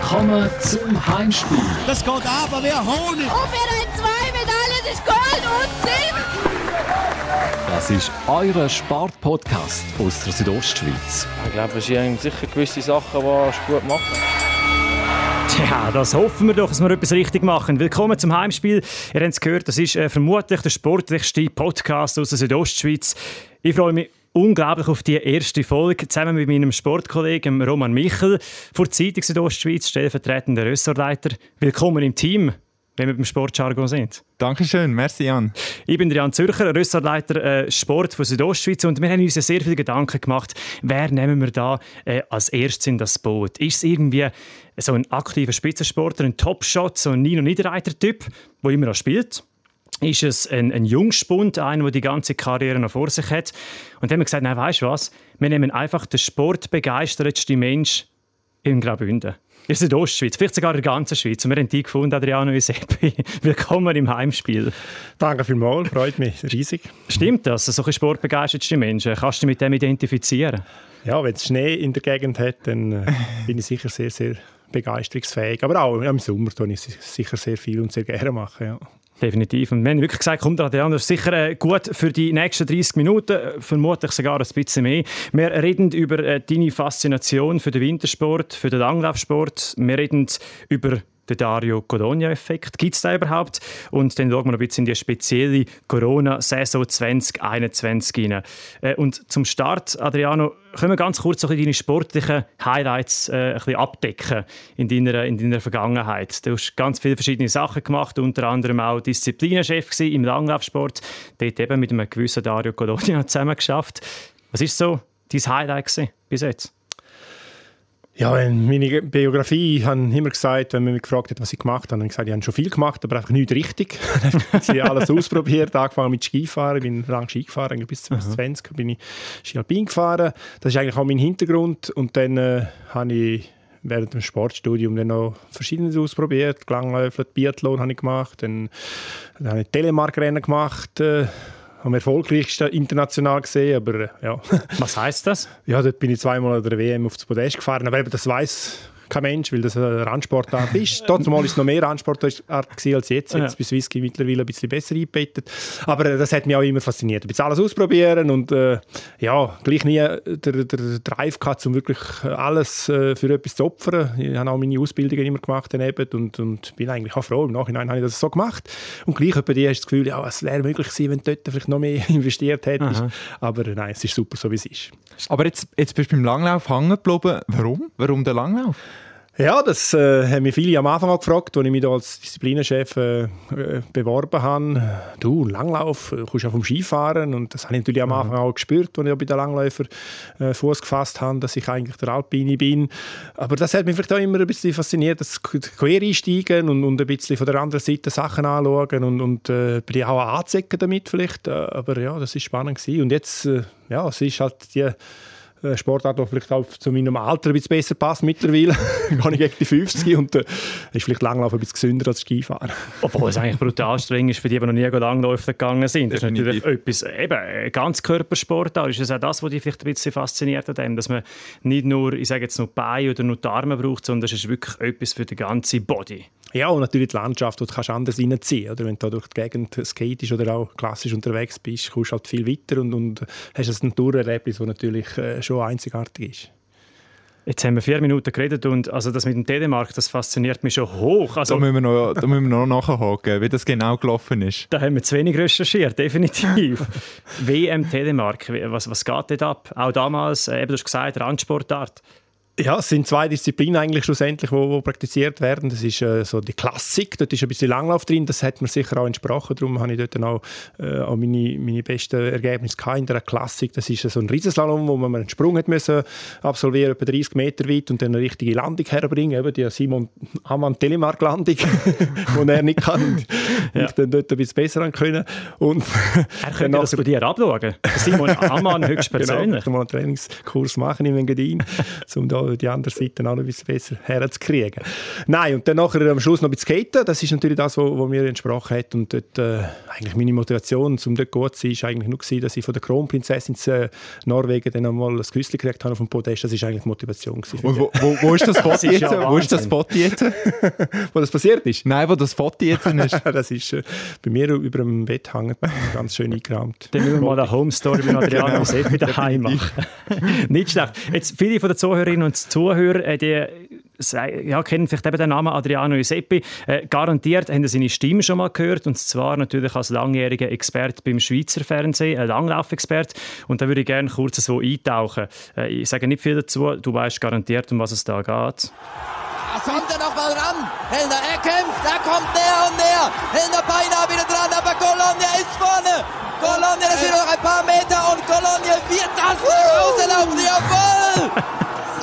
Willkommen zum Heimspiel. Das geht ab, wer Honig. Und wir haben zwei Medaillen, das ist Gold und Silber. Das ist euer Sportpodcast aus der Südostschweiz. Ich glaube, es sind sicher gewisse Sachen, die gut machen. Ja, das hoffen wir doch, dass wir etwas richtig machen. Willkommen zum Heimspiel. Ihr habt es gehört, das ist äh, vermutlich der sportlichste Podcast aus der Südostschweiz. Ich freue mich unglaublich auf die erste Folge zusammen mit meinem Sportkollegen Roman Michel von der Zeitung Südostschweiz, stellvertretender Ressortleiter. Willkommen im Team, wenn wir beim Sportjargon sind. Dankeschön, merci Jan. Ich bin Jan Zürcher, Ressortleiter äh, Sport von Südostschweiz und wir haben uns sehr viele Gedanken gemacht, wer nehmen wir da äh, als erstes in das Boot? Ist es irgendwie so ein aktiver Spitzensportler, ein Topshot, so ein Nino Niederreiter-Typ, der immer noch spielt? Ist es ein, ein Jungspund, einer, der die ganze Karriere noch vor sich hat? Und dann haben wir gesagt, nein, weißt du was? Wir nehmen einfach den sportbegeistertsten Mensch in Graubünden. In der Südostschweiz, vielleicht sogar in der ganzen Schweiz. Und wir haben die gefunden, Adriano Isepi. Willkommen im Heimspiel. Danke vielmals, freut mich riesig. Stimmt das, solche sportbegeistertste Menschen? Kannst du dich mit dem identifizieren? Ja, wenn es Schnee in der Gegend hat, dann äh, bin ich sicher sehr, sehr begeisterungsfähig. Aber auch im Sommer tue ich sicher sehr viel und sehr gerne machen. Ja. Definitiv. Und wir haben wirklich gesagt, kommt Adrian, das ist sicher äh, gut für die nächsten 30 Minuten, äh, vermutlich sogar ein bisschen mehr. Wir reden über äh, deine Faszination für den Wintersport, für den Langlaufsport. Wir reden über den Dario Codogna-Effekt. Gibt es da überhaupt? Und dann schauen wir noch ein bisschen in die spezielle Corona-Saison 2021 rein. Äh, und zum Start, Adriano, können wir ganz kurz deine sportlichen Highlights äh, ein bisschen abdecken in deiner, in deiner Vergangenheit? Du hast ganz viele verschiedene Sachen gemacht, unter anderem auch Disziplinenchef im Langlaufsport, dort eben mit einem gewissen Dario Codogna zusammen geschafft. Was ist so dein Highlight bis jetzt? Ja, meine Biografie, ich habe immer gesagt, wenn man mich gefragt hat, was ich gemacht habe, habe ich gesagt, ich habe schon viel gemacht, aber einfach nichts richtig. ich habe alles ausprobiert, angefangen mit Skifahren, ich bin lang Ski gefahren, bis 2020 bin ich Ski Alpin gefahren. Das ist eigentlich auch mein Hintergrund und dann äh, habe ich während dem Sportstudium dann noch Verschiedenes ausprobiert. Langläufer, Biathlon habe ich gemacht, dann, dann habe ich Telemark-Rennen gemacht, äh, am erfolgreichsten international gesehen, aber äh, ja. Was heißt das? Ja, dort bin ich zweimal an der WM aufs Podest gefahren, aber eben das weiß kein Mensch, weil das eine Randsportart ist. Trotzdem war es noch mehr Randsportart als jetzt. Jetzt ja. ist Whisky mittlerweile ein bisschen besser eingebettet. Aber äh, das hat mich auch immer fasziniert. Ein bisschen alles ausprobieren und äh, ja, gleich nie der, der Drive gehabt, um wirklich alles äh, für etwas zu opfern. Ich habe auch meine Ausbildungen immer gemacht daneben und, und bin eigentlich auch froh. Im Nachhinein habe ich das so gemacht. Und gleich bei dir hast du das Gefühl, ja, es wäre möglich gewesen, wenn du dort vielleicht noch mehr investiert hättest. Aha. Aber äh, nein, es ist super, so wie es ist. Aber jetzt, jetzt bist du beim Langlauf hängen geblieben. Warum? Warum der Langlauf? Ja, das äh, haben mich viele am Anfang auch gefragt, als ich mich da als Disziplinenchef äh, äh, beworben habe. Du, Langlauf, äh, kommst ja vom Skifahren und das habe ich natürlich am Anfang auch gespürt, als ich bei den Langläufer äh, Fuß gefasst habe, dass ich eigentlich der Alpine bin. Aber das hat mich vielleicht auch immer ein bisschen fasziniert, das Quereinsteigen und, und ein bisschen von der anderen Seite Sachen anschauen und, und äh, bin auch anzecken damit vielleicht. Äh, aber ja, das ist spannend gewesen. Und jetzt, ja, es ist halt die Sportart, die vielleicht auch zu meinem Alter ein bisschen besser passt mittlerweile. Gehe ich gegen die 50 und äh, ist vielleicht Langlaufen ein bisschen gesünder als Skifahren. Obwohl es eigentlich brutal streng ist für die, die noch nie Langläufen gegangen sind. Das ist natürlich etwas, eben, ganz Körpersportart. Ist das auch das, was dich vielleicht ein bisschen fasziniert an dem, dass man nicht nur, ich sage jetzt nur Beine oder nur die Arme braucht, sondern es ist wirklich etwas für den ganzen Body. Ja, und natürlich die Landschaft, die du kannst anders reinziehen kannst. Wenn du durch die Gegend skatest oder auch klassisch unterwegs bist, kommst du halt viel weiter und, und hast ein Naturerlebnis, das natürlich äh, schon einzigartig ist. Jetzt haben wir vier Minuten geredet und also das mit dem Telemark, das fasziniert mich schon hoch. Also, da, müssen wir noch, da müssen wir noch nachhaken, wie das genau gelaufen ist. Da haben wir zu wenig recherchiert, definitiv. WM Telemark, was, was geht dort ab? Auch damals, äh, eben, du hast gesagt, Randsportart. Ja, es sind zwei Disziplinen eigentlich schlussendlich, wo, wo praktiziert werden. Das ist äh, so die Klassik, dort ist ein bisschen Langlauf drin, das hat mir sicher auch entsprochen. Darum habe ich dort auch, äh, auch meine, meine besten Ergebnisse in der Klassik. Das ist äh, so ein Riesenslalom, wo man einen Sprung hat müssen absolvieren, etwa 30 Meter weit und dann eine richtige Landung herbringen, eben die Simon Ammann Telemark Landung, die er nicht kann. ja. Ich dann dort ein bisschen besser können. Und er könnte das bei dir abschauen. Simon Ammann höchstpersönlich. Genau, ich mal einen Trainingskurs machen in Engadin, um da da die andere Seite auch noch ein bisschen besser herzukriegen. Nein, und dann nachher am Schluss noch ein bisschen skaten, das ist natürlich das, was mir entsprochen hat und dort, äh, eigentlich meine Motivation, um dort gut zu sein, ist eigentlich nur gewesen, dass ich von der Kronprinzessin zu äh, Norwegen dann einmal ein Küsschen gekriegt habe auf dem Podest, das ist eigentlich die Motivation gewesen. Und wo, wo, wo ist das Foto jetzt? ja wo ist das Foto jetzt? wo das passiert ist? Nein, wo das Foto jetzt ist. das ist äh, bei mir über dem Bett hängen, ganz schön eingerahmt. Dann müssen wir mal eine Home Story bei Adriano genau. Seppi daheim machen. Nicht schlecht. Jetzt viele von den Zuhörerinnen und Zuhörern, äh, die ja, kennen vielleicht eben den Namen Adriano Iuseppi. Äh, garantiert haben Sie seine Stimme schon mal gehört und zwar natürlich als langjähriger Experte beim Schweizer Fernsehen, ein Langlaufexperte. Und da würde ich gerne kurz so eintauchen. Äh, ich sage nicht viel dazu, du weißt garantiert, um was es da geht. Es kommt er noch mal ran. Hellner, er kämpft, er kommt näher und näher. Hellner beinahe wieder dran, aber Colonia ist vorne. Colonia, das sind noch ein paar Meter und Colonia wird das nach Hause laufen. Jawohl!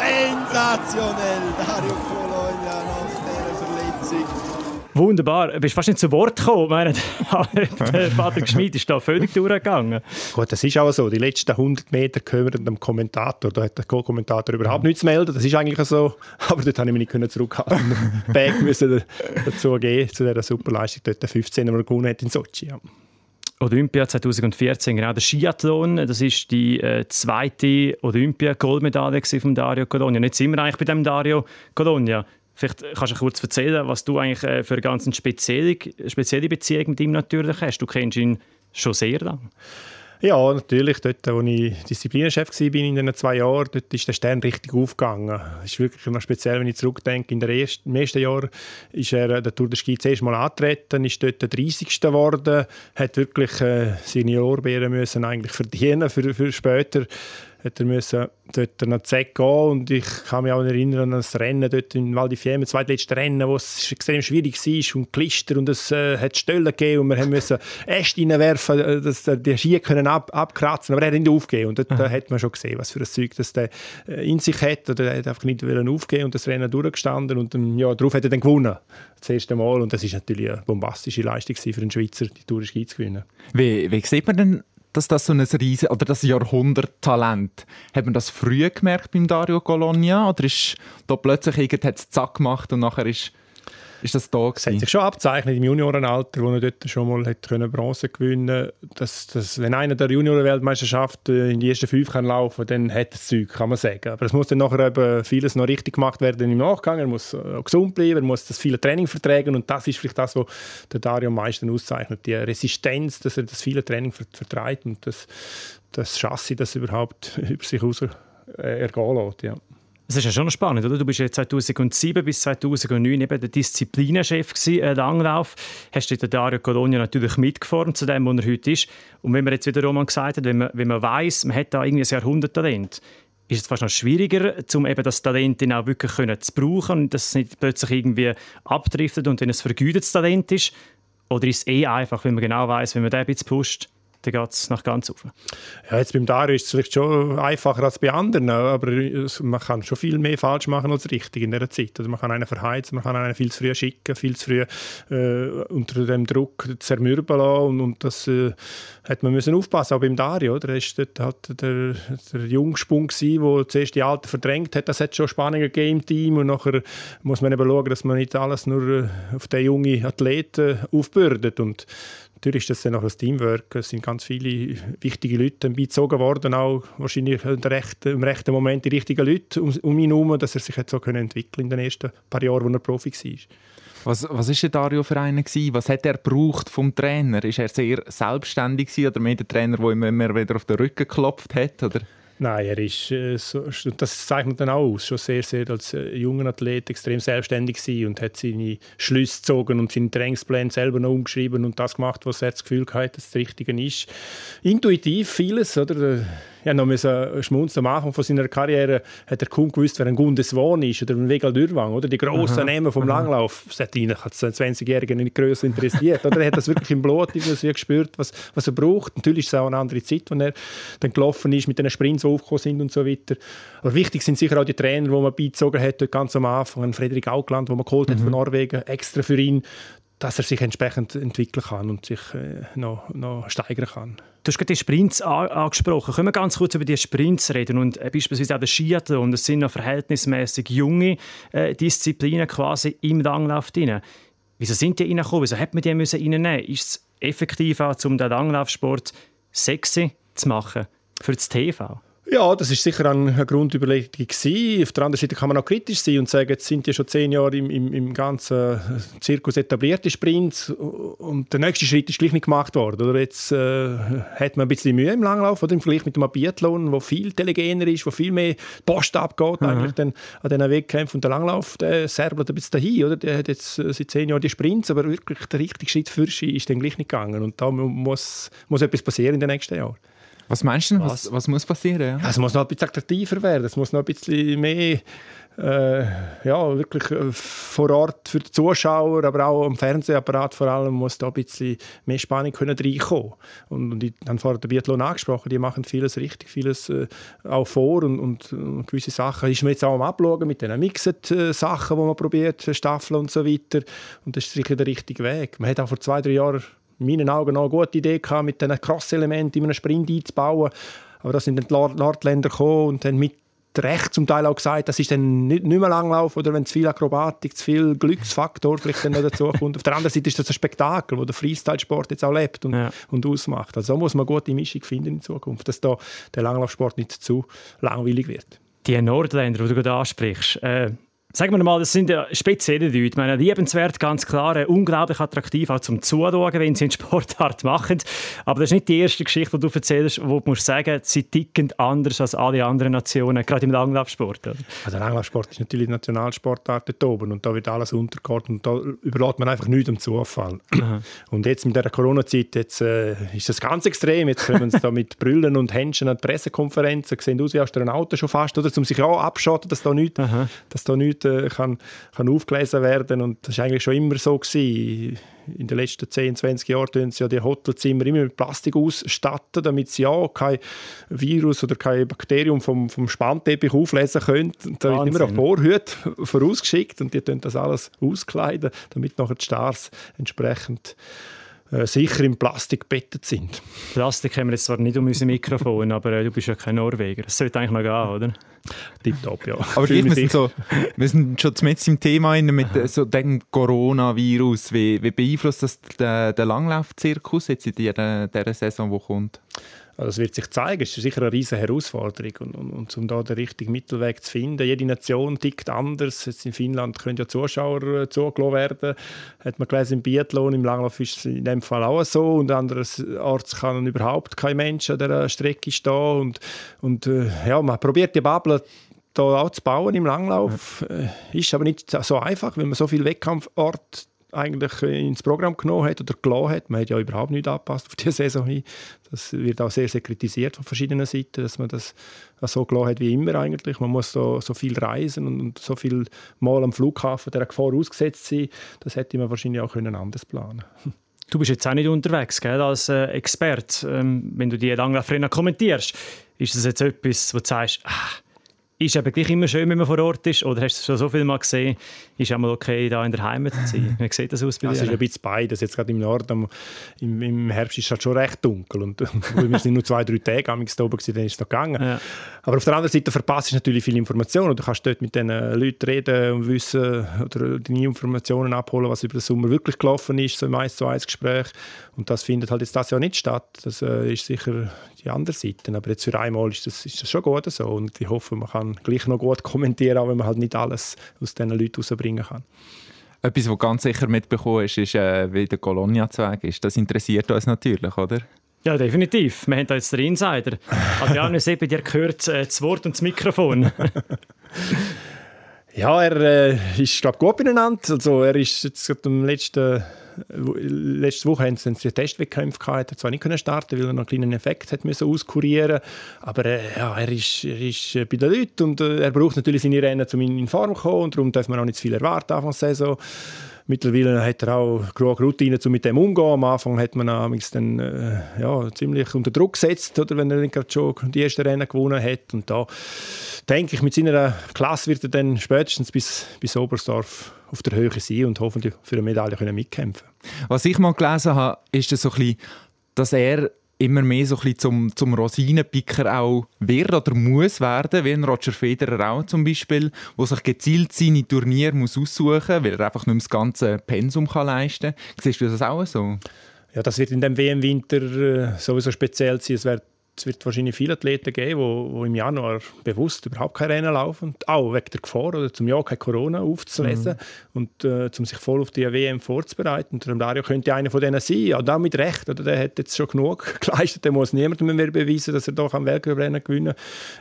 Sensationell, Dario Colonia nach dieser Verletzung. Wunderbar. Du bist fast nicht zu Wort gekommen. Meine, Patrick Schmid ist da völlig durchgegangen. Gut, das ist auch so. Die letzten 100 Meter gehören dem Kommentator. Da hat der Co-Kommentator überhaupt nichts zu melden. Das ist eigentlich so. Aber dort habe ich mich nicht zurückhalten. Berg müssen dazu gehen, zu dieser Superleistung. Dort 15, die er gewonnen hat in Sochi. Ja. Olympia 2014, genau, der Skiathlon, das ist die äh, zweite Olympia-Goldmedaille von Dario Colonia. Jetzt sind wir eigentlich bei dem Dario Colonia. Vielleicht kannst du kurz erzählen, was du eigentlich äh, für eine ganz spezielle, spezielle Beziehung mit ihm natürlich hast. Du kennst ihn schon sehr lange. Ja, natürlich. Dort, als ich Disziplinenchef war in den zwei Jahren, dort ist der Stern richtig aufgegangen. Es ist wirklich noch speziell, wenn ich zurückdenke. In der ersten, Im ersten Jahr ist er der Tour de Ski zuerst mal angetreten, ist dort der 30. geworden, hat wirklich äh, seine Lorbeeren müssen eigentlich verdienen für, für später hat er müssen dort nach Z gehen und ich kann mich auch erinnern an das Rennen dort in Val di Fiemme, das zweitletzte Rennen, wo es extrem schwierig war und Klister und es äh, hat Stellen gegeben und wir haben müssen Äste reinwerfen, äh, dass die Ski können ab, abkratzen, aber er hat nicht aufgegeben und dort mhm. hat man schon gesehen, was für ein Zeug das der äh, in sich hat oder er hat einfach nicht aufgeben und das Rennen durchgestanden und im Jahr darauf hat er dann gewonnen, das erste Mal und das ist natürlich eine bombastische Leistung für einen Schweizer, die Tour Ski zu gewinnen. Wie, wie sieht man denn dass das so ein riesen oder das Jahrhunderttalent. Hat man das früh gemerkt beim Dario Colonia oder ist da plötzlich irgend zack gemacht und nachher ist ist das da gewesen? Es hat sich schon abzeichnet im Juniorenalter, wo er dort schon mal hat können Bronze gewinnen dass, dass Wenn einer der Juniorenweltmeisterschaft äh, in die ersten fünf kann laufen dann hat er das Zeug, kann man sagen. Aber es muss dann nachher eben vieles noch richtig gemacht werden im Nachgang. Er muss auch gesund bleiben, er muss das viele Training vertragen und das ist vielleicht das, was der Dario am meisten auszeichnet. Die Resistenz, dass er das viele Training vertreibt und das, das Chassis, das überhaupt über sich raus äh, ergehen lässt. Ja. Das ist ja schon spannend, oder? Du bist ja 2007 bis 2009 eben der Disziplinenchef äh, Langlauf. Hast du den Dario Colonia natürlich mitgeformt zu dem, wo er heute ist. Und wenn man jetzt wieder Roman gesagt hat, wenn man, wenn man weiss, man hat da irgendwie ein Jahrhunderttalent, ist es fast noch schwieriger, um eben das Talent dann auch wirklich können zu brauchen und dass es nicht plötzlich irgendwie abdriftet und dann ein vergütetes Talent ist? Oder ist es eh einfach, wenn man genau weiß, wenn man den ein bisschen pusht, dann geht es nach ganz oben. Ja, jetzt beim Dario ist es vielleicht schon einfacher als bei anderen, aber man kann schon viel mehr falsch machen als richtig in dieser Zeit. Also man kann einen verheizen, man kann einen viel zu früh schicken, viel zu früh äh, unter dem Druck zermürben lassen und, und das äh, hat man müssen aufpassen, auch beim Dario. Oder? Er war dort halt der, der Jungspung, der zuerst die Alten verdrängt hat. Das hat schon Spannungen gegeben im Team und nachher muss man eben schauen, dass man nicht alles nur äh, auf den jungen Athleten aufbürdet und Natürlich ist das dann noch ein Teamwork. Es sind ganz viele wichtige Leute beizogen worden, auch wahrscheinlich im rechten, Moment die richtigen Leute um, um ihn herum, dass er sich jetzt so entwickeln in den ersten paar Jahren, wo er Profi war. Was, was der Dario für einen? Was hat er gebraucht vom Trainer? Ist er sehr selbstständig gewesen, oder mehr der Trainer, der ihm immer wieder auf den Rücken geklopft hat? Oder? Nein, er ist, äh, so, das zeichnet dann auch aus, schon sehr, sehr als äh, junger Athlet extrem selbstständig gewesen und hat seine Schlüsse gezogen und seinen Trainingsplan selber noch umgeschrieben und das gemacht, was er das Gefühl hatte, dass das Richtige ist. Intuitiv vieles, oder? Ja, noch müssen schmunzeln. Am Anfang von seiner Karriere hat er kaum gewusst, wer ein Gundes Wohn ist oder ein Wegal Dürwang, oder die grossen Namen vom Langlauf. Das hat ihn als 20-Jährigen nicht größer interessiert. Oder er hat das wirklich im Blut irgendwie gespürt, was, was er braucht. Natürlich ist es auch eine andere Zeit, wenn er dann gelaufen ist, mit den Sprints, die aufgekommen sind und so weiter. Aber wichtig sind sicher auch die Trainer, die man beizogen hat, ganz am Anfang. Frederik Augland, den man geholt hat mhm. von Norwegen, extra für ihn dass er sich entsprechend entwickeln kann und sich äh, noch, noch steigern kann. Du hast gerade die Sprints angesprochen. Können wir ganz kurz über die Sprints reden und äh, beispielsweise auch den Skiathlon. Das sind noch verhältnismäßig junge äh, Disziplinen quasi im Langlauf drin. Wieso sind die reingekommen? Wieso hat man die müssen reinnehmen? Ist es effektiv auch, um den Langlaufsport sexy zu machen für das TV? Ja, das ist sicher eine Grundüberlegung gewesen. Auf der anderen Seite kann man auch kritisch sein und sagen, jetzt sind ja schon zehn Jahre im, im, im ganzen Zirkus etablierte Sprints und der nächste Schritt ist gleich nicht gemacht worden. Oder jetzt äh, hat man ein bisschen Mühe im Langlauf oder im Vergleich mit dem Biathlon, wo viel telegener ist, wo viel mehr Post abgeht mhm. eigentlich dann an diesen Wettkämpfen. Und der Langlauf, der serbelt ein bisschen dahin, oder? Der hat jetzt äh, seit zehn Jahren die Sprints, aber wirklich der richtige Schritt für sie ist dann gleich nicht gegangen. Und da muss, muss etwas passieren in den nächsten Jahren. Was meinst du? Was, was muss passieren? Ja? es muss noch ein bisschen attraktiver werden. Es muss noch ein bisschen mehr äh, ja, wirklich äh, vor Ort für die Zuschauer, aber auch am Fernsehapparat vor allem muss da ein bisschen mehr Spannung können reinkommen. Und, und ich habe vorhin den Biathlon angesprochen, die machen vieles richtig, vieles äh, auch vor und, und, und, gewisse Sachen ist man jetzt auch am Abschauen mit den Mixed-Sachen, die man probiert, Staffeln und so weiter. Und das ist sicher der richtige Weg. Man hat auch vor zwei, drei Jahren in meinen Augen noch eine gute Idee gehabt, mit diesen Cross-Elementen in einem Sprint einzubauen. Aber da sind dann die Nordländer gekommen und haben mit Recht zum Teil auch gesagt, das ist dann nicht, nicht mehr Langlauf oder wenn zu viel Akrobatik, zu viel Glücksfaktor vielleicht dann noch dazu kommt. Auf der anderen Seite ist das ein Spektakel, wo der Freestyle-Sport jetzt auch lebt und, ja. und ausmacht. Also da muss man eine gute Mischung finden in Zukunft, dass da der Langlaufsport nicht zu langweilig wird. Die Nordländer, die du gerade ansprichst, äh, Sagen wir mal, das sind ja spezielle Leute. Ich meine, liebenswert, ganz klar, unglaublich attraktiv auch zum Zuschauen, wenn sie einen Sportart machen. Aber das ist nicht die erste Geschichte, die du erzählst, wo du musst sagen, sie ticken anders als alle anderen Nationen, gerade im Langlaufsport. Oder? Also der Langlaufsport ist natürlich die Nationalsportart dort oben und da wird alles untergeordnet und da überlässt man einfach nichts dem Zufall. Und jetzt mit der Corona-Zeit jetzt, äh, ist das ganz extrem. Jetzt können sie da mit Brüllen und Händchen an Pressekonferenzen, sehen aus wie aus einem Auto schon fast, oder? um sich auch abschotten, dass da nichts, dass da nichts kann, kann aufgelesen werden und das war eigentlich schon immer so gewesen. In den letzten 10, 20 Jahren tun sie ja die Hotelzimmer immer mit Plastik ausstatten, damit sie ja kein Virus oder kein Bakterium vom, vom Spannteppich auflesen können. Und da wird immer eine Vorhüte vorausgeschickt und die tun das alles auskleiden, damit nachher die Stars entsprechend sicher im Plastik gebettet sind. Plastik haben wir jetzt zwar nicht um unser Mikrofon, aber äh, du bist ja kein Norweger. Das sollte eigentlich noch gehen, oder? Tipptopp, ja. Aber wir, sind so, wir sind schon mit im Thema mit Aha. so dem Coronavirus. Wie, wie beeinflusst das den, den Langlaufzirkus jetzt in dieser, dieser Saison, die kommt? Also das wird sich zeigen. Es ist sicher eine riesige Herausforderung. Und, und, und um da den richtigen Mittelweg zu finden, jede Nation tickt anders. Jetzt in Finnland können ja Zuschauer äh, zugelassen werden. Hat man gelesen, im Biathlon, im Langlauf ist es in dem Fall auch so. Und andererorts kann überhaupt kein Mensch an dieser Strecke stehen. Und, und äh, ja, man probiert die Bubble da auch zu bauen im Langlauf. Ja. Äh, ist aber nicht so einfach, wenn man so viele Wettkampforte eigentlich ins Programm genommen hat oder gelassen hat. Man hat ja überhaupt nicht angepasst auf die Saison hin. Das wird auch sehr, sehr kritisiert von verschiedenen Seiten, dass man das so gelassen hat wie immer eigentlich. Man muss so, so viel reisen und, so viel Mal am Flughafen der Gefahr ausgesetzt sein. Das hätte man wahrscheinlich auch können anders planen Du bist jetzt auch nicht unterwegs gell, als äh, Experte, ähm, wenn du die Langlaufrennen kommentierst. Ist das jetzt etwas, wo du sagst, ah, ist eben gleich immer schön, wenn man vor Ort ist? Oder hast du schon so viel mal gesehen, ist es mal okay, da in der Heimat zu sein? Wie sieht das aus bei dir? Es ist ein bisschen beides. Jetzt gerade im Norden, im, im Herbst ist es halt schon recht dunkel. Und wir sind nur zwei, drei Tage am da oben, dann ist es noch gegangen. Ja. Aber auf der anderen Seite verpasst du natürlich viele Informationen. Du kannst dort mit den Leuten reden und wissen oder deine Informationen abholen, was über den Sommer wirklich gelaufen ist, so im 1 zu 1 Gespräch. Und das findet halt jetzt das Jahr nicht statt. Das äh, ist sicher die andere Seite. Aber jetzt für einmal ist das, ist das schon gut so. Und ich hoffe, man kann gleich noch gut kommentieren, auch wenn man halt nicht alles aus diesen Leuten herausbringen kann. Etwas, was ganz sicher mitbekommen ist, ist, äh, wie der Colonia-Zweig ist. Das interessiert uns natürlich, oder? Ja, definitiv. Wir haben da jetzt den Insider. Adriano Seppe, dir gehört äh, das Wort und das Mikrofon. ja, er äh, ist, glaube gut beieinander. Also, er ist jetzt am letzten letzte Woche haben sie einen Testwettkampf gehabt, er zwar nicht starten, weil er noch einen kleinen Effekt hat müssen auskurieren, aber äh, ja, er ist, er ist äh, bei den Leuten und äh, er braucht natürlich seine Rennen, um in Form zu kommen und darum darf man auch nicht zu viel erwarten Anfang der Saison. Mittlerweile hat er auch genug Routine, um mit dem umzugehen. Am Anfang hat man dann äh, ja, ziemlich unter Druck gesetzt, oder, wenn er gerade schon die ersten Rennen gewonnen hat. Und da denke ich, mit seiner Klasse wird er dann spätestens bis, bis Oberstdorf auf der Höhe sein und hoffentlich für eine Medaille können mitkämpfen Was ich mal gelesen habe, ist das so ein bisschen, dass er immer mehr so ein bisschen zum, zum Rosinenpicker auch wird oder muss werden, wie ein Roger Federer auch zum Beispiel, wo sich gezielt seine Turniere muss aussuchen muss, weil er einfach nicht mehr das ganze Pensum kann leisten kann. Siehst du das auch so? Ja, das wird in dem WM-Winter äh, sowieso speziell sein. Es wird es wird wahrscheinlich viele Athleten geben, die, im Januar bewusst überhaupt kein Rennen laufen, auch wegen der Gefahr oder zum Jahr kein Corona aufzulesen mhm. und äh, um sich voll auf die WM vorzubereiten. Und Dario könnte einer von denen sein, ja, damit recht. Oder der hat jetzt schon genug geleistet, der muss niemandem mehr beweisen, dass er doch am Weltcuprennen gewinnen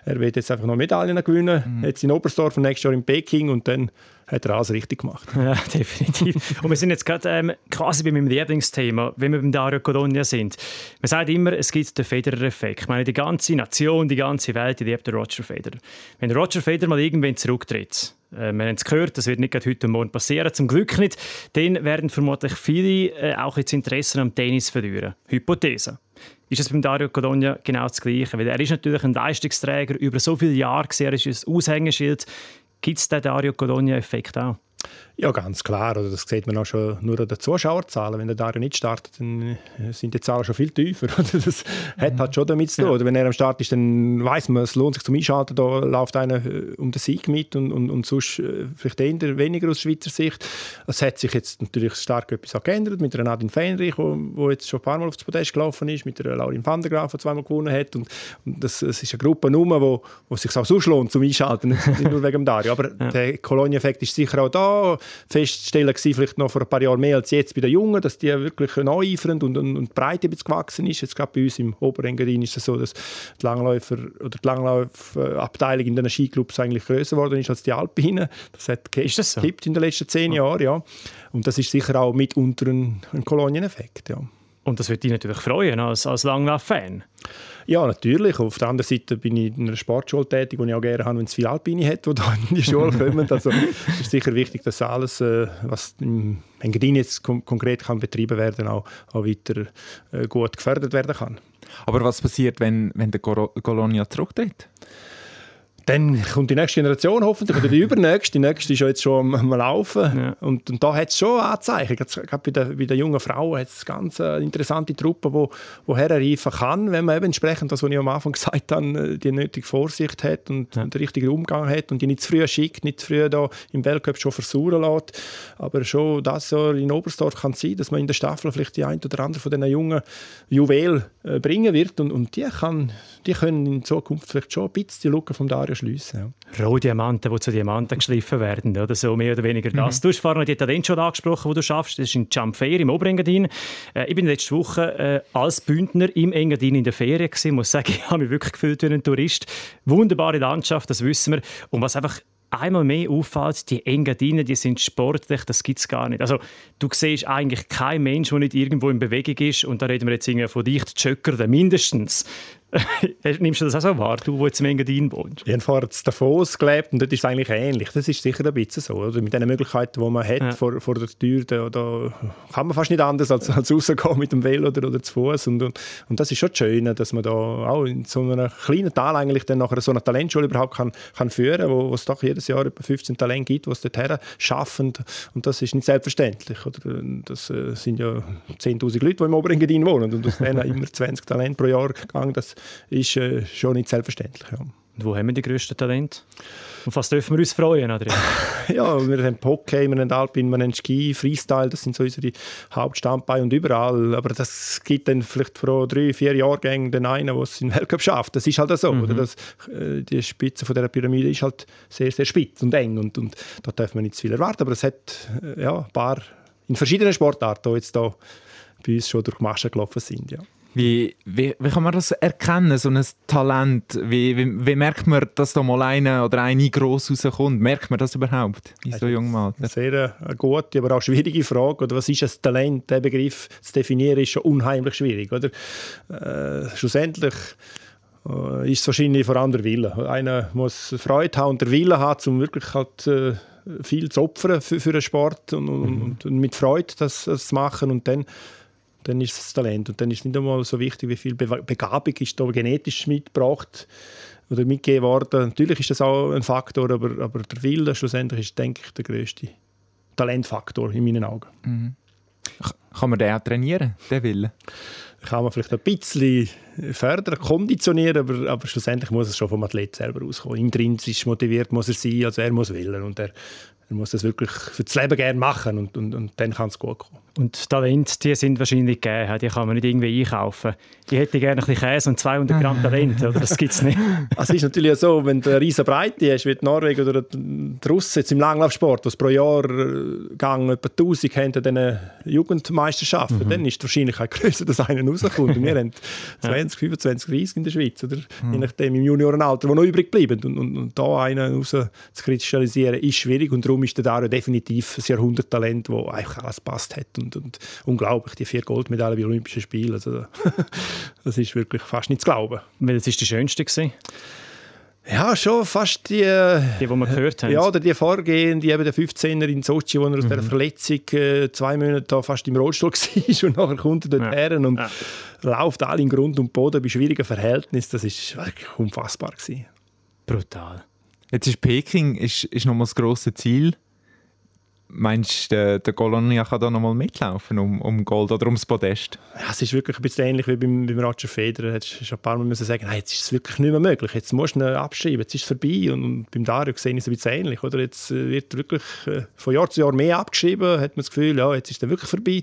Er wird jetzt einfach noch Medaillen gewinnen, mhm. jetzt in Oberstdorf und nächstes Jahr in Peking und dann hat er alles richtig gemacht. Ja, definitiv. Und wir sind jetzt gerade ähm, quasi bei meinem Lieblingsthema, wenn wir beim Dario Colonia sind. Man sagt immer, es gibt den Federer-Effekt. Ich meine, die ganze Nation, die ganze Welt, die liebt den Roger Federer. Wenn Roger Federer mal irgendwann zurücktritt, äh, wir haben es gehört, das wird nicht heute und morgen passieren, zum Glück nicht, dann werden vermutlich viele äh, auch jetzt Interesse am Tennis verlieren. Hypothese. Ist es beim Dario Colonia genau das Gleiche? Weil er ist natürlich ein Leistungsträger über so viele Jahre, er ist ein Aushängeschild Gibt es den Dario Colonia-Effekt auch? Ja, ganz klar. Also das sieht man auch schon nur an den Zuschauerzahlen. Wenn der Dario nicht startet, dann äh, sind die Zahlen schon viel tiefer. Das hat halt schon damit zu tun. Oder wenn er am Start ist, dann weiß man, es lohnt sich zum Einschalten. Da läuft einer äh, um den Sieg mit und, und, und sonst äh, vielleicht eher weniger aus Schweizer Sicht. Es hat sich jetzt natürlich stark etwas geändert mit einer Nadine Feinrich, die jetzt schon ein paar Mal auf das Podest gelaufen ist, mit der Laurin van der Graaf, die zweimal gewonnen hat. Und, und das, das ist eine Gruppe Nummer, wo, wo sich auch so lohnt zum Einschalten, nicht nur wegen dem Dario. Aber ja. der Kolonie-Effekt ist sicher auch da feststellen gewesen, vielleicht noch vor ein paar Jahren mehr als jetzt bei den Jungen, dass die wirklich nacheifern und, und, und die Breite gewachsen ist. Jetzt gerade bei uns im Oberengadin ist es so, dass die Langläufer oder die Langlaufabteilung in den Skiclubs eigentlich größer geworden ist als die Alpinen. Das hat gekippt so? in den letzten zehn Jahren, ja. Und das ist sicher auch mitunter ein, ein Kolonieneffekt, ja. Und das würde dich natürlich freuen als, als Langlauf-Fan. Ja, natürlich. Auf der anderen Seite bin ich in einer Sportschule tätig, die ich auch gerne habe, wenn es viele Alpine hat, die da in die Schule kommen. Also es ist sicher wichtig, dass alles, äh, was im Engadin jetzt konkret kann betrieben werden, auch, auch weiter äh, gut gefördert werden kann. Aber was passiert, wenn, wenn der Colonia zurücktritt? Dann kommt die nächste Generation hoffentlich, oder die übernächste. Die nächste ist ja jetzt schon am, am Laufen. Ja. Und, und da hat es schon Anzeichen. Gerade bei den, bei den jungen Frauen hat es ganz äh, interessante Truppen, wo, wo herreifen kann, wenn man eben entsprechend, das, was ich am Anfang gesagt habe, äh, die nötige Vorsicht hat und ja. den richtigen Umgang hat und die nicht zu früh schickt, nicht zu früh da im Weltcup schon versuchen lässt. Aber schon das so in Oberstdorf kann es sein, dass man in der Staffel vielleicht die ein oder andere von diesen jungen Juwelen äh, bringen wird. Und, und die, kann, die können in Zukunft vielleicht schon ein bisschen die Lücke vom Dario schliessen. Ja. Rohdiamanten, die zu Diamanten geschliffen werden, oder so mehr oder weniger das. Mhm. Du hast vorhin die Talent schon angesprochen, die du schaffst. Das ist in Champfair im Oberengadin. Äh, ich bin letzte Woche äh, als Bündner im Engadin in der Ferien gewesen. Ich muss sagen, ich habe mich wirklich gefühlt wie ein Tourist. Wunderbare Landschaft, das wissen wir. Und was einfach einmal mehr auffällt, die Engadinen, die sind sportlich, das gibt es gar nicht. Also du siehst eigentlich keinen Mensch, der nicht irgendwo in Bewegung ist und da reden wir jetzt irgendwie von dicht Jöcker, mindestens. Nimmst du das auch so wahr, du, der jetzt im Engadin wohnst? Ich habe vorher in Davos gelebt und dort ist es eigentlich ähnlich. Das ist sicher ein bisschen so. Oder? Mit den Möglichkeiten, die man hat ja. vor, vor der Tür, da, da, kann man fast nicht anders als, als rausgehen mit dem Velo oder, oder zu Fuß. Und, und, und, das ist schon schön, dass man da auch in so einem kleinen Tal eigentlich dann nachher so eine Talentschule überhaupt kann, kann führen kann, wo, wo es doch jedes Jahr etwa 15 Talente gibt, die es dorthin schaffen. Und das ist nicht selbstverständlich. Oder? Das äh, sind ja 10'000 Leute, die im Oberengadin wohnen und aus denen immer 20 Talente pro Jahr gegangen. Das ist äh, schon nicht selbstverständlich. Ja. Und wo haben wir die grössten Talente? Auf was dürfen wir uns freuen, Adrian? ja, wir haben Hockey, wir haben Alpin, wir haben Ski, Freestyle, das sind so unsere Hauptstandbeine und überall. Aber das gibt dann vielleicht vor drei, vier Jahrgängen den einen, der es in Weltcup schafft. Das ist halt so. Mhm. Oder? Das, äh, die Spitze von der Pyramide ist halt sehr, sehr spitz und eng und, und da darf man nicht zu viel erwarten. Aber es hat äh, ja, ein paar in verschiedenen Sportarten, die jetzt da bei uns schon durch die Maschen gelaufen sind. Ja. Wie, wie, wie kann man das erkennen, so ein Talent? Wie, wie, wie merkt man, dass da mal einer oder eine gross rauskommt? Merkt man das überhaupt in so jungem Alter? Eine sehr eine gute, aber auch schwierige Frage. Oder was ist ein Talent? Der Begriff zu definieren ist schon unheimlich schwierig. Oder? Äh, schlussendlich äh, ist es wahrscheinlich vor allem der Wille. Einer muss Freude haben und der Wille haben, um wirklich halt, äh, viel zu opfern für, für den Sport und, mhm. und, und mit Freude das, das zu machen. Und dann dann ist es das Talent. Und dann ist es nicht einmal so wichtig, wie viel Begabung ist da genetisch mitgebracht. oder mitgegeben worden. Natürlich ist das auch ein Faktor, aber, aber der Wille schlussendlich ist, denke ich, der größte Talentfaktor in meinen Augen. Mhm. Kann man den auch trainieren, den Willen? Kann man vielleicht ein bisschen fördern, konditionieren, aber, aber schlussendlich muss es schon vom Athlet selber rauskommen. Intrinsisch motiviert muss er sein, also er muss willen und er, er muss das wirklich für das Leben gerne machen und, und, und dann kann es gut kommen. Und Talente, die sind wahrscheinlich gegeben, die kann man nicht irgendwie einkaufen. Die hätte gerne ein bisschen Käse und 200 Gramm Talent, oder? Das gibt es nicht. Also es ist natürlich so, wenn du eine riesige Breite hast, wie die Norwegen oder die Russen jetzt im Langlaufsport, was pro Jahr äh, Gang etwa 1000 haben an Jugendmeisterschaften, mhm. dann ist die Wahrscheinlichkeit größer, dass einer rauskommt. Und wir haben 20, 25, 30 in der Schweiz, oder? Mhm. je nachdem im Juniorenalter, wo noch übrig bleiben. Und, und, und da einen raus zu kristallisieren, ist schwierig und darum ist der Dario definitiv ein Jahrhunderttalent, das eigentlich alles passt hat und, und unglaublich, die vier Goldmedaillen bei Olympischen Spielen. Also, das ist wirklich fast nicht zu glauben. Welches war die schönste? Gewesen? Ja, schon fast die... Äh, die, die wir gehört haben. Ja, oder die vorgehende, eben der 15er in Sochi, wo er aus mhm. dieser Verletzung äh, zwei Monate fast im Rollstuhl war und nachher kommt er dort ja. her und ja. läuft alle in Grund und Boden bei schwierigen Verhältnissen. Das war wirklich unfassbar. Gewesen. Brutal. Jetzt ist Peking ist, ist nochmal das grosse Ziel Meinst du, der, Colonia kann da nochmal mitlaufen um, um Gold oder ums Podest? Es ist wirklich ein bisschen ähnlich wie beim, beim Roger Federer. Jetzt schon ein paar Mal müssen sagen, nein, jetzt ist es wirklich nicht mehr möglich. Jetzt musst du ihn abschreiben, jetzt ist es vorbei. Und, und beim Dario sehe ich es ein bisschen ähnlich. Oder? Jetzt äh, wird wirklich äh, von Jahr zu Jahr mehr abgeschrieben, hat man das Gefühl, ja, jetzt ist er wirklich vorbei.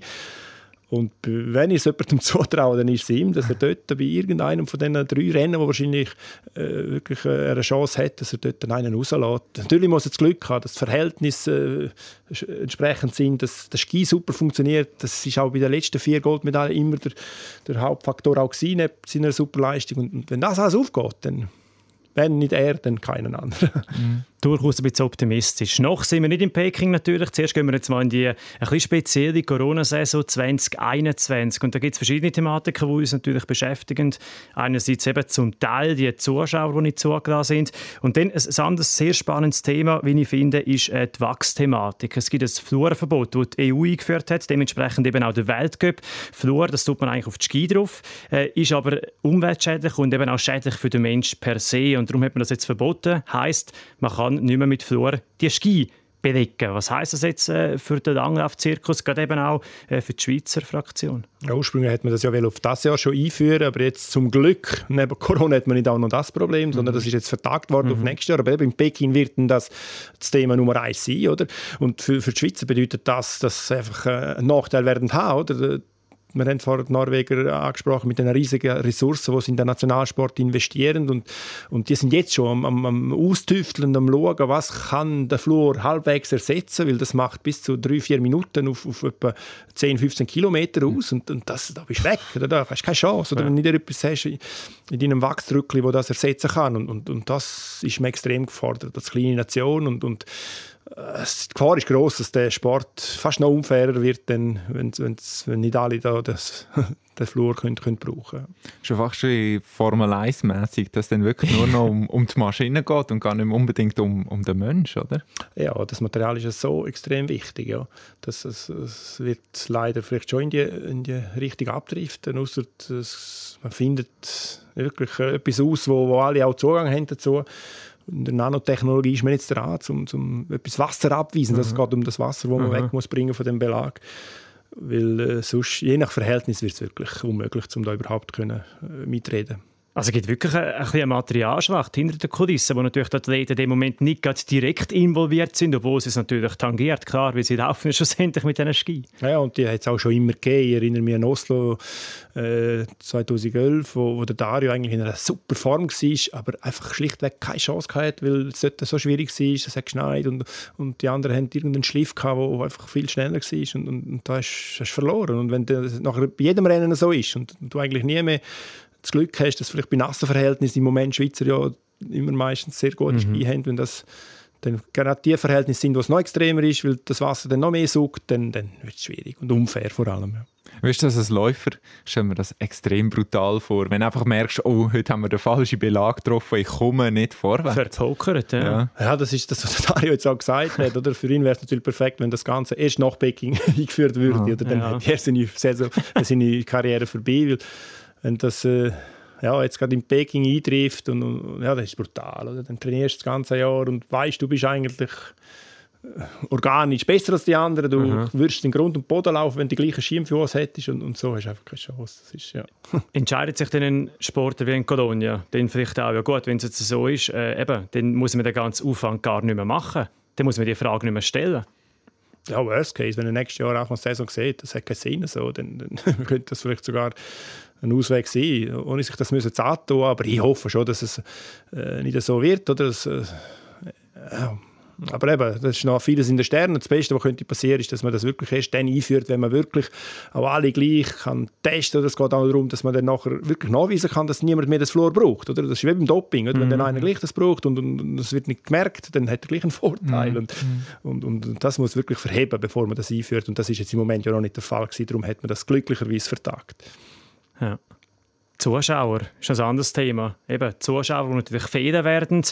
Und wenn ich es jemandem zutraue, dann ist es ihm, dass er dort bei irgendeinem von diesen drei Rennen, wo wahrscheinlich äh, wirklich äh, eine Chance hat, dass er dort einen rauslässt. Natürlich muss er das Glück haben, dass die Verhältnisse äh, entsprechend sind, dass der Ski super funktioniert. Das ist auch bei den letzten vier Goldmedaillen immer der, der Hauptfaktor auch gewesen, neben seiner Superleistung. Und wenn das alles aufgeht, dann wenn nicht er, dann keinen anderen. Mhm. Durchaus ein bisschen optimistisch. Noch sind wir nicht in Peking natürlich. Zuerst gehen wir jetzt mal in die ein spezielle Corona-Saison 2021. Und da gibt es verschiedene Thematiken, die uns natürlich beschäftigen. Einerseits eben zum Teil die Zuschauer, die nicht zugelassen sind. Und dann ein anderes sehr spannendes Thema, wie ich finde, ist äh, die Wachsthematik. Es gibt ein Fluorverbot, das die EU eingeführt hat, dementsprechend eben auch der Weltcup. Fluor, das tut man eigentlich auf die Ski drauf, äh, ist aber umweltschädlich und eben auch schädlich für den Menschen per se und darum hat man das jetzt verboten. Heißt, man kann nicht mehr mit Fluor die Ski belegen. Was heißt das jetzt äh, für den Langlaufzirkus, gerade eben auch äh, für die Schweizer Fraktion? Ja, ursprünglich hätte man das ja auf das Jahr schon einführen, aber jetzt zum Glück neben Corona hat man nicht auch noch das Problem, mhm. sondern das ist jetzt vertagt worden mhm. auf nächstes Jahr. Aber eben in Peking wird das das Thema Nummer eins sein, oder? Und für, für die Schweizer bedeutet das, dass sie einfach äh, einen Nachteil werden haben, oder? Wir haben vorhin die Norweger angesprochen, mit den riesigen Ressourcen, die sie in den Nationalsport investieren. Und, und die sind jetzt schon am, am Austüfteln, am Schauen, was kann der Flur halbwegs ersetzen, weil das macht bis zu drei, vier Minuten auf, auf etwa 10, 15 Kilometer aus. Und, und das, da bist du weg, oder? da hast du keine Chance. Oder ja. wenn du nicht etwas hast in deinem Wachsdrückli, das das ersetzen kann. Und, und, und das ist mir extrem gefordert, als kleine Nation. Und, und die Gefahr ist groß, dass der Sport fast noch unfairer wird, denn wenn, wenn nicht alle da das, den Flur können, können brauchen können. Schon fast schon Formel 1 mäßig, dass es dann wirklich nur noch um, um die Maschine geht und gar nicht unbedingt um, um den Menschen, oder? Ja, das Material ist so extrem wichtig. Ja. Das, es, es wird leider vielleicht schon in die, in die Richtung abdriften, außer man findet wirklich etwas aus, wo, wo alle auch Zugang haben dazu in der Nanotechnologie ist man jetzt dran, um, um etwas Wasser abweisen. Es geht um das Wasser, das man mhm. weg muss bringen von dem Belag. Weil äh, sonst, je nach Verhältnis, wird es wirklich unmöglich, um da überhaupt können, äh, mitreden also es gibt wirklich eine, eine Materialschlacht hinter den Kulissen, wo natürlich die Athleten in dem Moment nicht direkt involviert sind, obwohl sie es natürlich tangiert, klar, weil sie laufen schlussendlich mit diesen Ski. Ja, und die hat es auch schon immer gegeben. Ich erinnere mich an Oslo äh, 2011, wo, wo der Dario eigentlich in einer super Form war, aber einfach schlichtweg keine Chance hatte, weil es so schwierig war, es hat geschneit und, und die anderen hatten irgendeinen Schliff, der einfach viel schneller war und, und, und da hast du verloren. Und wenn das nachher bei jedem Rennen so ist und, und du eigentlich nie mehr das Glück hast, dass vielleicht bei nassen Verhältnissen im Moment Schweizer ja immer meistens sehr gute mhm. Spiele haben, wenn das dann gerade die Verhältnisse sind, wo es noch extremer ist, weil das Wasser dann noch mehr saugt, dann, dann wird es schwierig und unfair vor allem. Ja. Weißt du, als Läufer stelle mir das extrem brutal vor. Wenn du einfach merkst, oh, heute haben wir den falschen Belag getroffen, ich komme nicht vorwärts. Verpokert, ja. ja. Ja, das ist das, was Dario jetzt auch gesagt hat. Oder? Für ihn wäre es natürlich perfekt, wenn das Ganze erst nach Peking eingeführt würde. Ja. Oder dann ja. hätte er seine, Saison, seine Karriere vorbei. Weil wenn das, äh, ja, jetzt gerade in Peking eintrifft und, und, ja, das ist brutal. Oder? Dann trainierst du das ganze Jahr und weißt, du bist eigentlich organisch besser als die anderen. Du mhm. würdest den Grund und Boden laufen, wenn du die gleichen Schienenfüße hättest und, und so hast du einfach keine Chance. Das ist, ja. Entscheidet sich dann ein Sportler wie in Colonia, dann vielleicht auch, ja gut, wenn es jetzt so ist, äh, eben, dann muss man den ganzen Aufwand gar nicht mehr machen. Dann muss man die Frage nicht mehr stellen. Ja, worst case, wenn er nächstes Jahr auch eine Saison sieht, das hat keinen Sinn, so, dann, dann könnte das vielleicht sogar ein Ausweg sein, ohne sich das müssen zu antun. Aber ich hoffe schon, dass es äh, nicht so wird. Oder? Dass, äh, aber eben, das ist noch vieles in den Sternen. Das Beste, was könnte passieren, ist, dass man das wirklich erst dann einführt, wenn man wirklich auch alle gleich kann testen kann. Es geht auch darum, dass man dann nachher wirklich nachweisen kann, dass niemand mehr das Flur braucht. Oder? Das ist wie beim Doping. Oder? Wenn dann mhm. einer gleich das braucht und, und, es wird nicht gemerkt, dann hat er gleich einen Vorteil. Und, und, und, und, das muss wirklich verheben, bevor man das einführt. Und das ist jetzt im Moment ja noch nicht der Fall gewesen. Darum hat man das glücklicherweise vertagt. Ja. Zuschauer ist ein anderes Thema. Eben, Zuschauer, die natürlich Fäden werden.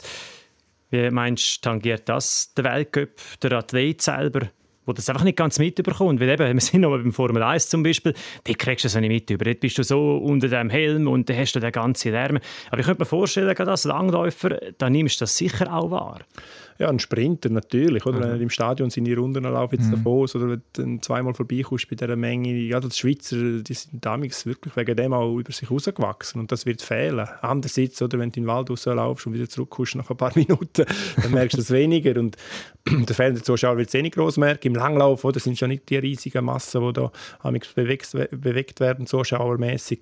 Wie meinst du, tangiert das der Weltcup, der Athlet selber, der das einfach nicht ganz mitbekommt? Weil eben, wir sind noch beim Formel 1 zum Beispiel, die kriegst du das nicht mit über. Dort bist du so unter dem Helm und dann hast du den ganzen Lärm. Aber ich könnte mir vorstellen, als Langläufer, da nimmst du das sicher auch wahr. Ja, ein Sprinter natürlich. Oder? Mhm. Wenn du im Stadion seine Runden laufen jetzt mhm. Davos, oder wenn du zweimal vorbeikommst bei dieser Menge. Ja, die Schweizer die sind damals wirklich wegen dem auch über sich rausgewachsen und das wird fehlen. Andererseits, oder, wenn du in den Wald rauslaufst und wieder zurückkommst nach ein paar Minuten, dann merkst du es weniger. Und der fehlende Zuschauer wird es eh nicht groß merken. Im Langlauf oder, sind es ja nicht die riesigen Massen, die da bewegt, bewegt werden, zuschauermäßig.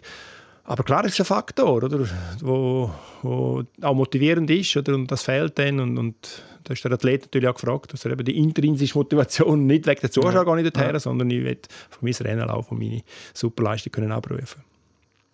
Aber klar, es ist ein Faktor, oder, wo, wo auch motivierend ist, oder, und das fehlt dann. Und, und da ist der Athlet natürlich auch gefragt, dass er eben die intrinsische Motivation nicht wegen der Zuschauer ja. gar nicht dorthin, ja. sondern ich will von meinem Rennen laufen und meine Superleistung können abrufen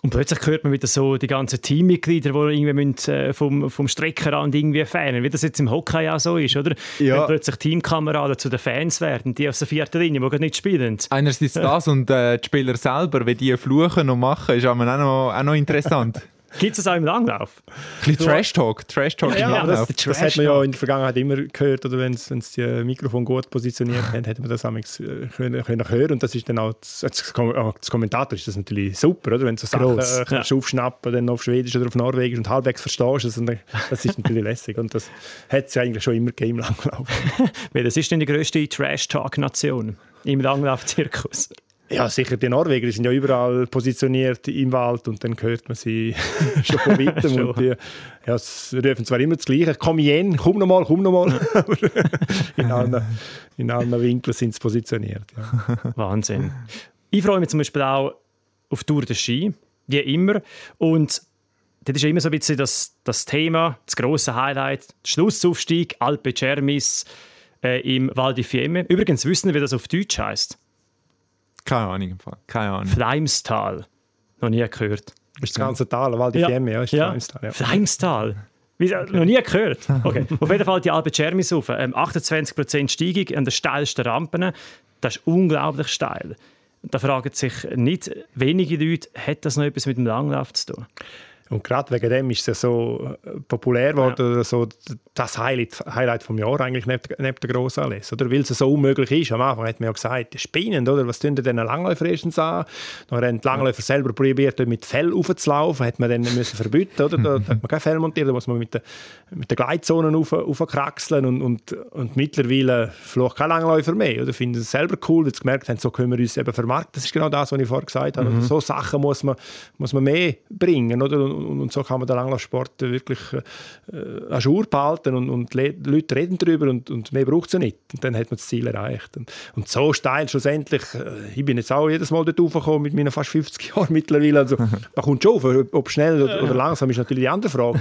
und plötzlich hört man wieder so die ganzen Teammitglieder, die irgendwie müssen, äh, vom, vom Streckenrand irgendwie fehlen, wie das jetzt im Hockey auch so ist, oder? Ja. Wenn plötzlich Teamkameraden zu den Fans werden, die aus der vierten Linie, die nicht spielen. Einerseits das und äh, die Spieler selber, wie die fluchen und machen, ist auch noch, auch noch interessant. Gibt es das auch im Langlauf? Ein bisschen Trash-Talk. Trash-Talk ja, im Langlauf. Das, das, hat man ja in der Vergangenheit immer gehört, oder wenn sie die Mikrofon gut positioniert haben, hat man das äh, können, können hören. Und das ist dann auch, als, als Kommentator ist das natürlich super, oder? wenn du so Sachen äh, kannst ja. aufschnappen dann auf Schwedisch oder auf Norwegisch und halbwegs verstehst. Also, das ist natürlich lässig. Und das hat es eigentlich schon immer gegeben im Langlauf. das ist denn die grösste Trash-Talk-Nation im Langlauf-Zirkus? Ja, sicher. Die Norweger die sind ja überall positioniert im Wald und dann hört man sie schon von weitem. und die ja, sie rufen zwar immer das Gleiche, komm jen, komm nochmal, komm nochmal. in, allen, in allen Winkeln sind sie positioniert. Ja. Wahnsinn. Ich freue mich zum Beispiel auch auf Tour de Ski, wie immer. Und das ist ja immer so ein bisschen das, das Thema, das grosse Highlight, der Schlussaufstieg, Alpe Cermis äh, im Val di Fiemme. Übrigens wissen wir, wie das auf Deutsch heißt. Keine Ahnung im Fall. Keine Ahnung. Fleimstal. Noch nie gehört. Ist das ganze Tal, Val di ja. Fiemme, ja, ist ja. Fleimstal. Ja. Fleimstal. Noch nie gehört. Okay. Auf jeden Fall die Alpe Cermis auf. Ähm, 28% Steigung an den steilsten Rampen. Das ist unglaublich steil. Da fragen sich nicht wenige Leute, hat das noch etwas mit dem Langlauf zu tun? Und gerade wegen dem ist es so äh, populär geworden, ja. so das Highlight, Highlight vom Jahr eigentlich neben, neben der Grossanlässe. Oder weil es so unmöglich ist. Am Anfang hat man ja gesagt, spinnend, oder? Was tun denn Langläufer erstens an? Dann haben die Langläufer ja. selber probiert, mit Fell aufzulaufen. Hat man dann müssen verbieten, oder? Da hat man kein Fell montiert, da muss man mit den mit der Gleitzonen auf, aufkraxeln und, und, und mittlerweile vielleicht kein Langläufer mehr, oder? Finden es selber cool, weil sie gemerkt haben, so können wir uns eben vermarkten. Das ist genau das, was ich vorher gesagt habe. Mhm. So Sachen muss man, muss man mehr bringen, oder? Und, und, so kann man den Langlaufsport wirklich äh, an Schur behalten und, und Leute reden darüber und, und mehr braucht es nicht. Und dann hat man das Ziel erreicht. Und, und so steil schlussendlich, äh, ich bin jetzt auch jedes Mal dort raufgekommen mit meinen fast 50 Jahren mittlerweile. Also, man kommt schon auf, ob schnell oder, oder, langsam ist natürlich die andere Frage.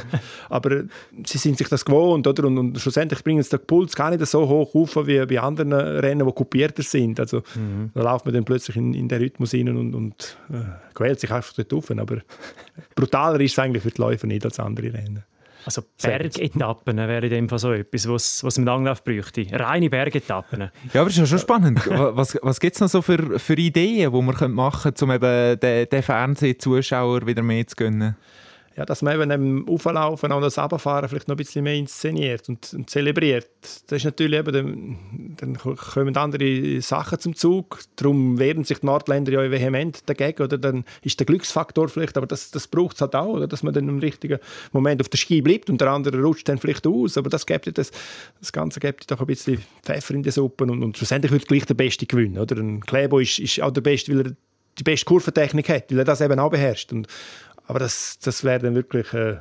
Aber sie sind sich das gewohnt oder? Und, und schlussendlich bringen sie den Puls gar nicht so hoch auf wie bei anderen Rennen, die kopierter sind. Also mhm. da läuft man dann plötzlich in, in den Rhythmus hinein und, und äh, quält sich einfach dort auf. Aber brutaler ist es eigentlich für die Läufer nicht als andere Rennen. Also Bergetappen wäre in dem Fall so etwas, was, was im Langlauf bräuchte. Reine Bergetappen. Ja, aber das ist ja schon spannend. Was, was gibt es noch so für, für Ideen, die man machen könnte, um eben den, den Fernsehzuschauer wieder mehr zu gönnen? Ja, dass man eben im Auflaufen und das Abfahren vielleicht noch ein bisschen mehr inszeniert und, und zelebriert. Das ist natürlich eben, dann, dann kommen andere Sachen zum Zug. Darum wehren sich die Nordländer ja vehement dagegen. Oder dann ist der Glücksfaktor vielleicht, aber das, das braucht es halt auch, oder? dass man dann im richtigen Moment auf der Ski bleibt und der andere rutscht dann vielleicht aus. Aber das, gibt das, das Ganze gibt doch ein bisschen Pfeffer in die Suppe und, und schlussendlich wird gleich der Beste gewinnen. Oder? Ein Klebo ist, ist auch der Beste, weil er die beste Kurventechnik hat, weil er das eben auch beherrscht. Und aber das, das wäre dann wirklich, äh,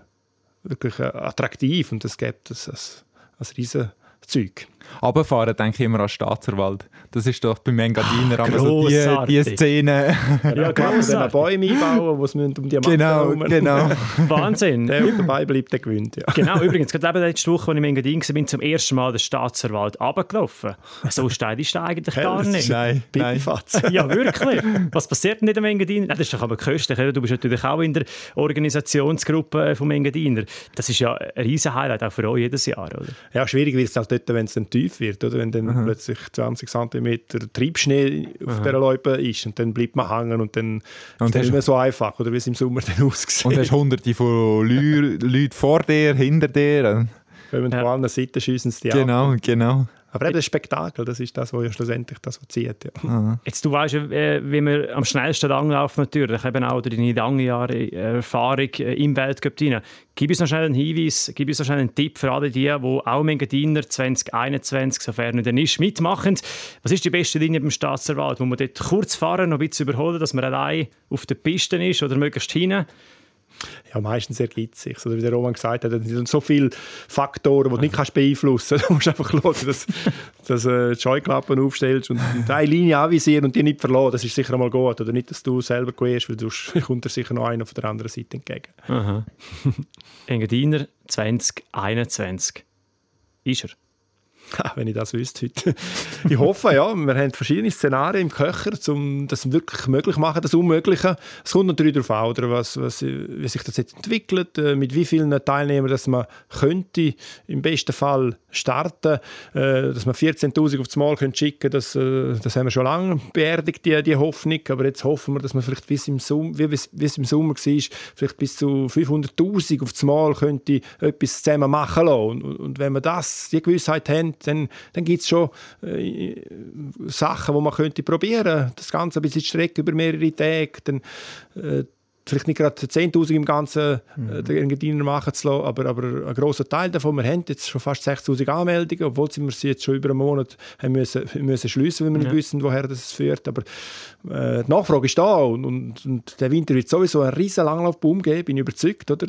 wirklich äh, attraktiv und das gibt es als, als riesen Zeug. Runterfahren denke ich immer an Staatserwald. Das ist doch beim Engadiner Ach, so die, die Szene. Ja, wenn man Bäume einbauen, wo es um die Matte Genau, herum. genau. Wahnsinn. Der, der dabei bleibt, der gewinnt. Ja. Genau, übrigens, gerade letzte Woche, als ich im Engadin war, bin zum ersten Mal den Staatserwald runtergelaufen. So steil ist der eigentlich gar nicht. Nein, nein. ja, wirklich. Was passiert denn in dem Engadiner? Das ist doch aber köstlich. Du bist natürlich auch in der Organisationsgruppe vom Engadiner. Das ist ja ein riesen Highlight, auch für euch jedes Jahr, oder? Ja, schwierig wird es halt dort, wenn es dann tief wird, oder? wenn dann Aha. plötzlich 20 cm Triebschnee auf Aha. der Loipe ist und dann bleibt man hängen und dann und ist es nicht mehr so einfach, oder wie es im Sommer dann aussieht. Und hast hunderte von Leuten vor dir, hinter dir. Wenn man ja. von allen Seiten schiessen sie die Genau, ab. genau. Aber eben das Spektakel, das ist das, was ja schlussendlich das was zieht. Ja. Jetzt, du weißt, äh, wie man am schnellsten langlaufen natürlich, eben auch durch deine lange Jahre äh, Erfahrung äh, im Weltcup rein. Gib uns noch schnell einen Hinweis, gib uns noch schnell einen Tipp für alle die, die auch Mengadiner 2021, sofern er nicht mitmachen. Was ist die beste Linie beim Staatserwald, wo man dort kurz fahren, noch ein bisschen überholen, dass man allein auf der Piste ist oder möglichst hinten? Ja, meistens ergibt es sich. Also, wie der Roman gesagt hat, es sind so viele Faktoren, die du nicht kannst beeinflussen kannst. Du musst einfach schauen, dass, dass äh, die Scheuklappen aufstellst und eine Linie anvisieren und die nicht verloren. Das ist sicher einmal gut. Oder nicht, dass du selber gehst, weil du kommt dir sicher noch einer von der anderen Seite entgegen. Engadiner 2021. Ist er? wenn ich das wüsste heute. ich hoffe, ja. Wir haben verschiedene Szenarien im Köcher, um das wirklich möglich zu machen, das Unmögliche. Es kommt natürlich darauf an, oder was, was, wie sich das jetzt entwickelt, äh, mit wie vielen Teilnehmern dass man könnte im besten Fall starten, äh, dass man 14'000 aufs Mal könnte schicken das, äh, das haben wir schon lange beerdigt, die, die Hoffnung, aber jetzt hoffen wir, dass man vielleicht bis im Sommer, wie, wie es im Sommer war, vielleicht bis zu 500'000 aufs Mal könnte etwas zusammen machen lassen. Und, und wenn wir das, die Gewissheit haben, dann, dann gibt es schon äh, Sachen, die man könnte probieren. Das Ganze ein bisschen strecken über mehrere Tage. Dann, äh, vielleicht nicht gerade 10'000 im Ganzen äh, den Engadiner machen zu lassen, aber, aber ein grosser Teil davon, wir haben jetzt schon fast 6'000 Anmeldungen, obwohl wir sie jetzt schon über einen Monat haben müssen, müssen schliessen, weil wir ja. nicht wissen, woher das führt. Aber äh, die Nachfrage ist da und, und, und, der Winter wird sowieso einen riesen Langlaufboom geben, bin ich überzeugt. Oder?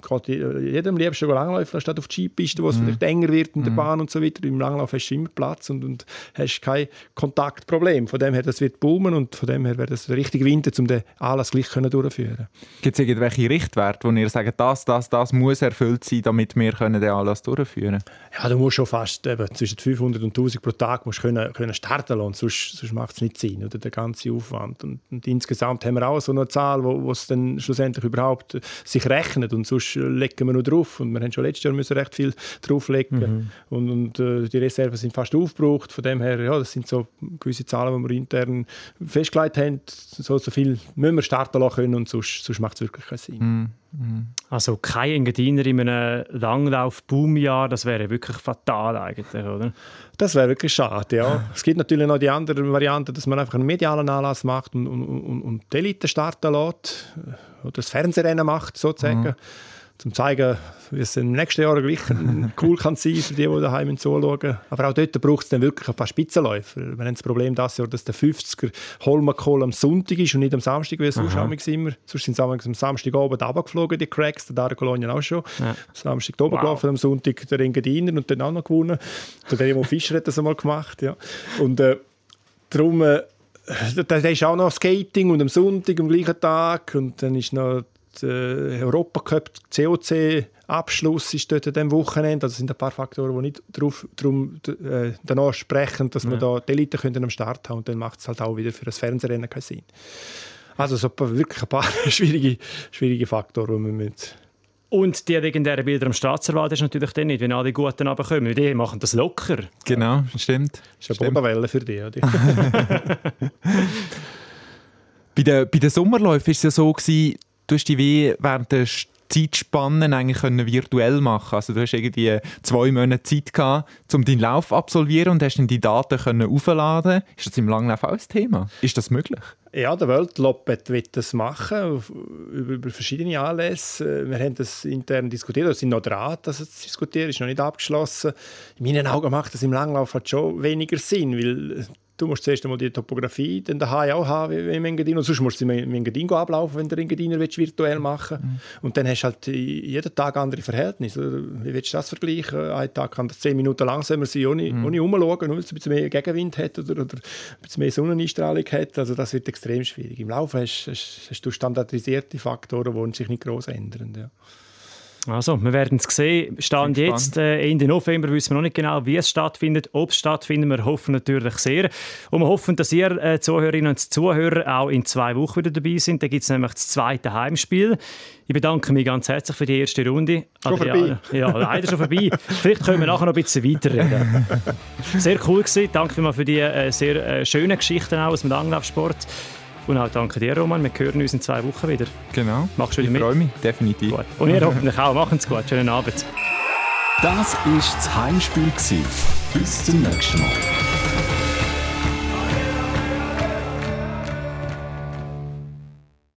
Geht jedem liebsten Langläufer statt auf die Skipiste, wo es mhm. vielleicht enger wird in der mhm. Bahn und so weiter. Im Langlauf hast du immer Platz und, und hast kein Kontaktproblem. Von dem her, das wird boomen und von dem her wäre das der richtige Winter, um den Anlass gleich können durchführen Gibt es irgendwelche Richtwerte, wo ihr sagt, das, das, das muss erfüllt sein, damit wir können den Anlass durchführen Ja, du musst schon fast eben, zwischen 500 und 1000 pro Tag musst können, können starten lassen, sonst, sonst macht es nicht Sinn, oder, der ganze Aufwand. Und, und, insgesamt haben wir auch so eine Zahl, wo es dann schlussendlich überhaupt sich rechnet und sonst legen wir noch drauf. Und wir haben schon letztes Jahr müssen recht viel drauflegen mhm. und, und äh, die Reserven sind fast aufgebraucht. Von dem her, ja, das sind so gewisse Zahlen, die wir intern festgelegt haben. So, so viel müssen wir starten lassen können und sonst, sonst macht es wirklich keinen Sinn. Mhm. mhm. Also kein Engadiner in einem Langlauf-Boomjahr, das wäre wirklich fatal eigentlich, oder? Das wäre wirklich schade, ja. es gibt natürlich noch die andere Variante, dass man einfach einen medialen Anlass macht und, und, und, und die Elite starten lässt äh, oder das Fernsehrennen macht, sozusagen. Mhm zum zeigen, wie es im nächsten Jahr gleich cool kann sein für die, die daheim zuschauen. Aber auch dort braucht es dann wirklich ein paar Spitzenläufer. Wir haben das Problem das Jahr, dass der 50er Holmenkohl am Sonntag ist und nicht am Samstag, wie es sonst immer. Sonst sind sie am Samstagabend runtergeflogen, die Cracks, der Dario Kolonien auch schon. Ja. Samstag oben wow. gelaufen, am Sonntag der Engadiner und dann auch noch gewonnen. Der Remo Fischer hat das einmal gemacht. Ja. Und äh, darum... Äh, da ist auch noch Skating und am Sonntag am gleichen Tag und dann ist noch der Europacup COC-Abschluss ist dort an diesem Wochenende. Also sind ein paar Faktoren, die nicht darauf, darum, äh, danach sprechen, dass ja. wir da die Elite können am Start haben und dann macht es halt auch wieder für das Fernsehrennen keinen Sinn. Also so wirklich ein paar schwierige, schwierige Faktoren, die wir mit und die legendären Bilder am Staatserwald ist natürlich dann nicht, wenn alle Guten runterkommen. Die machen das locker. Genau, stimmt. Das ist eine Bodenwelle für dich. bei, den, bei den Sommerläufen war es ja so, gewesen, du hast die wie während der Zeitspannen eigentlich können virtuell machen Also du hast irgendwie zwei Monate Zeit gehabt, um deinen Lauf zu absolvieren und hast dann die Daten können aufladen. Ist das im Langlauf auch ein Thema? Ist das möglich? Ja, der Weltloppet wird das machen, über, verschiedene Anlässe. Wir haben das intern diskutiert, wir sind noch dran, das zu diskutieren, ist noch nicht abgeschlossen. In meinen Augen macht das im Langlauf halt schon weniger Sinn, weil Du musst zuerst einmal die Topografie dann daheim auch haben, wie im Engadin. Und sonst musst du im Engadin ablaufen, wenn du Engadiner virtuell machen willst. Mhm. Und dann hast du halt jeden Tag andere Verhältnisse. Wie willst du das vergleichen? Ein Tag kann das 10 Minuten langsamer sein, ohne, mhm. ohne umschauen, nur weil es ein bisschen mehr Gegenwind hat oder, oder ein bisschen mehr Sonneneinstrahlung hat. Also das wird extrem schwierig. Im Laufen hast, hast, hast du standardisierte Faktoren, die sich nicht groß ändern. Ja. Also, wir werden es sehen. Stand jetzt, äh, Ende November, wissen wir noch nicht genau, wie es stattfindet, ob es stattfindet. Wir hoffen natürlich sehr. Und wir hoffen, dass ihr äh, Zuhörerinnen und Zuhörer auch in zwei Wochen wieder dabei sind. Da gibt es nämlich das zweite Heimspiel. Ich bedanke mich ganz herzlich für die erste Runde. Schon Adriana, vorbei? Ja, leider schon vorbei. Vielleicht können wir nachher noch ein bisschen weiterreden. Sehr cool gewesen. Danke für die äh, sehr äh, schönen Geschichten auch aus dem Langlaufsport. Und auch danke dir, Roman. Wir hören uns in zwei Wochen wieder. Genau. Machst du wieder ich freue mich, definitiv. Gut. Und ihr hoffentlich auch. Machen es gut. Schönen Abend. Das war das Heimspiel. Bis zum nächsten Mal.